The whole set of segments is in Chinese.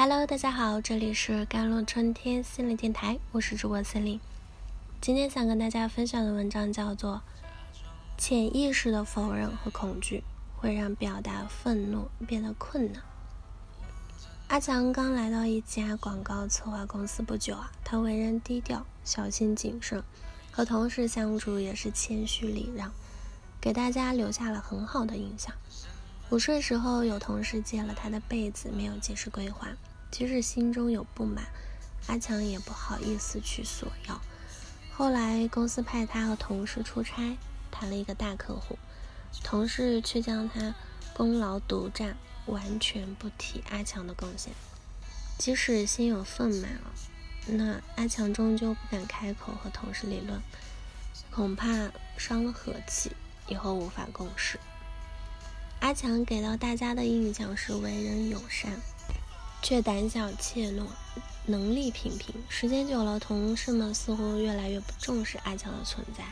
Hello，大家好，这里是甘露春天心理电台，我是主播森林。今天想跟大家分享的文章叫做《潜意识的否认和恐惧会让表达愤怒变得困难》。阿强刚来到一家广告策划公司不久啊，他为人低调、小心谨慎，和同事相处也是谦虚礼让，给大家留下了很好的印象。午睡时候，有同事借了他的被子，没有及时归还。即使心中有不满，阿强也不好意思去索要。后来公司派他和同事出差，谈了一个大客户，同事却将他功劳独占，完全不提阿强的贡献。即使心有愤懑啊，那阿强终究不敢开口和同事理论，恐怕伤了和气，以后无法共事。阿强给到大家的印象是为人友善。却胆小怯懦，能力平平。时间久了，同事们似乎越来越不重视阿强的存在。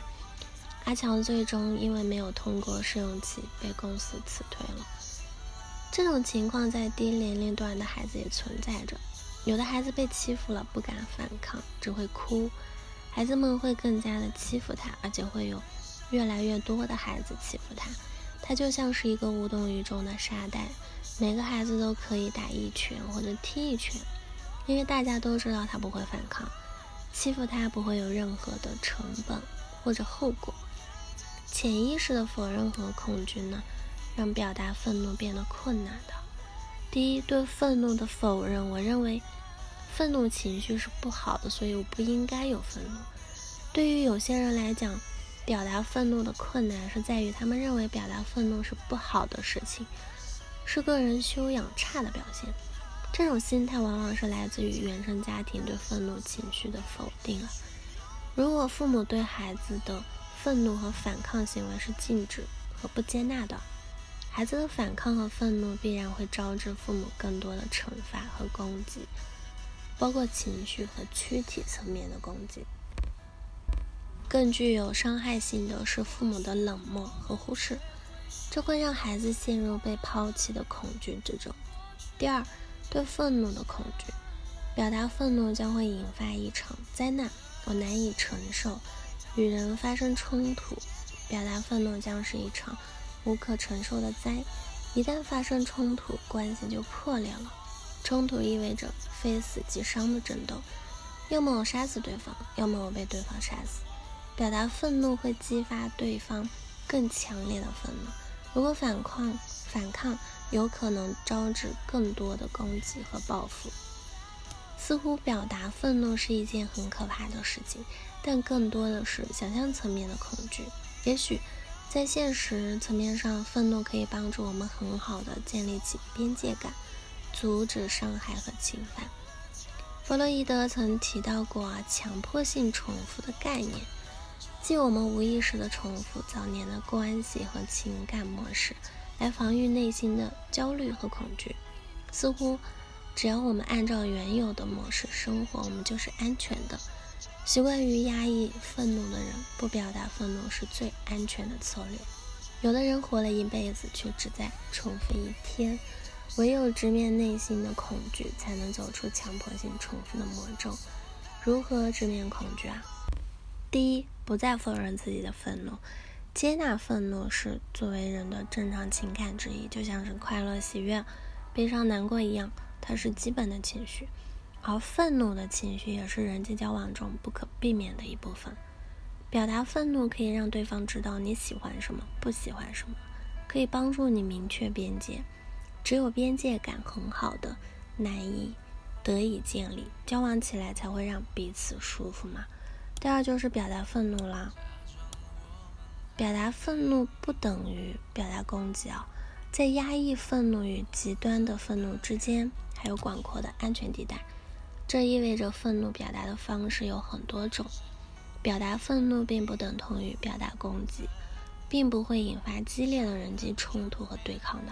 阿强最终因为没有通过试用期，被公司辞退了。这种情况在低年龄段的孩子也存在着。有的孩子被欺负了，不敢反抗，只会哭，孩子们会更加的欺负他，而且会有越来越多的孩子欺负他。他就像是一个无动于衷的沙袋。每个孩子都可以打一拳或者踢一拳，因为大家都知道他不会反抗，欺负他不会有任何的成本或者后果。潜意识的否认和恐惧呢，让表达愤怒变得困难的。第一，对愤怒的否认，我认为愤怒情绪是不好的，所以我不应该有愤怒。对于有些人来讲，表达愤怒的困难是在于他们认为表达愤怒是不好的事情。是个人修养差的表现，这种心态往往是来自于原生家庭对愤怒情绪的否定啊。如果父母对孩子的愤怒和反抗行为是禁止和不接纳的，孩子的反抗和愤怒必然会招致父母更多的惩罚和攻击，包括情绪和躯体层面的攻击。更具有伤害性的是父母的冷漠和忽视。这会让孩子陷入被抛弃的恐惧之中。第二，对愤怒的恐惧，表达愤怒将会引发一场灾难，我难以承受。与人发生冲突，表达愤怒将是一场无可承受的灾。一旦发生冲突，关系就破裂了。冲突意味着非死即伤的争斗，要么我杀死对方，要么我被对方杀死。表达愤怒会激发对方更强烈的愤怒。如果反抗，反抗有可能招致更多的攻击和报复。似乎表达愤怒是一件很可怕的事情，但更多的是想象层面的恐惧。也许在现实层面上，愤怒可以帮助我们很好的建立起边界感，阻止伤害和侵犯。弗洛伊德曾提到过强迫性重复的概念。即我们无意识的重复早年的关系和情感模式，来防御内心的焦虑和恐惧。似乎只要我们按照原有的模式生活，我们就是安全的。习惯于压抑愤怒的人，不表达愤怒是最安全的策略。有的人活了一辈子，却只在重复一天。唯有直面内心的恐惧，才能走出强迫性重复的魔咒。如何直面恐惧啊？第一，不再否认自己的愤怒，接纳愤怒是作为人的正常情感之一，就像是快乐、喜悦、悲伤、难过一样，它是基本的情绪。而愤怒的情绪也是人际交往中不可避免的一部分。表达愤怒可以让对方知道你喜欢什么，不喜欢什么，可以帮助你明确边界。只有边界感很好的，难以得以建立，交往起来才会让彼此舒服嘛。第二就是表达愤怒啦。表达愤怒不等于表达攻击啊，在压抑愤怒与极端的愤怒之间，还有广阔的安全地带。这意味着愤怒表达的方式有很多种。表达愤怒并不等同于表达攻击，并不会引发激烈的人际冲突和对抗的。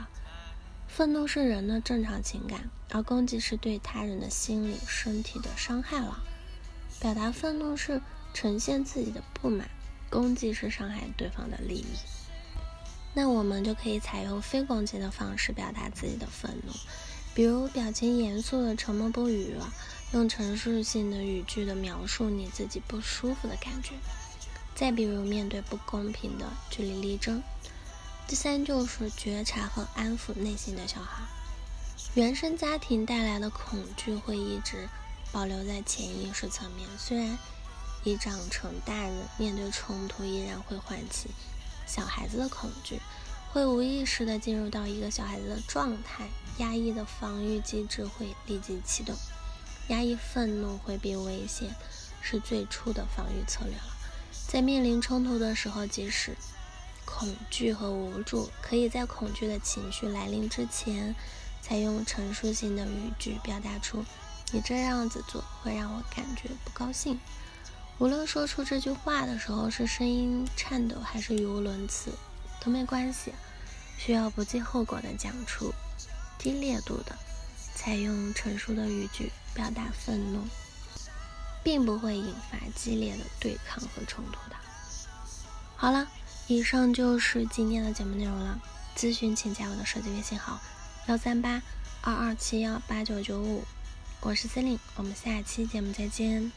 愤怒是人的正常情感，而攻击是对他人的心理、身体的伤害了。表达愤怒是。呈现自己的不满，攻击是伤害对方的利益。那我们就可以采用非攻击的方式表达自己的愤怒。比如表情严肃的沉默不语，用陈述性的语句的描述你自己不舒服的感觉。再比如面对不公平的据理力争。第三就是觉察和安抚内心的小孩。原生家庭带来的恐惧会一直保留在潜意识层面，虽然已长成大人，面对冲突依然会唤起小孩子的恐惧，会无意识的进入到一个小孩子的状态，压抑的防御机制会立即启动，压抑愤怒回避危险是最初的防御策略了。在面临冲突的时候，即使恐惧和无助，可以在恐惧的情绪来临之前，采用陈述性的语句表达出“你这样子做会让我感觉不高兴”。无论说出这句话的时候是声音颤抖还是语无伦次，都没关系。需要不计后果的讲出，低烈度的采用成熟的语句表达愤怒，并不会引发激烈的对抗和冲突的。好了。以上就是今天的节目内容了。咨询请加我的手机微信号：幺三八二二七幺八九九五，我是森林我们下期节目再见。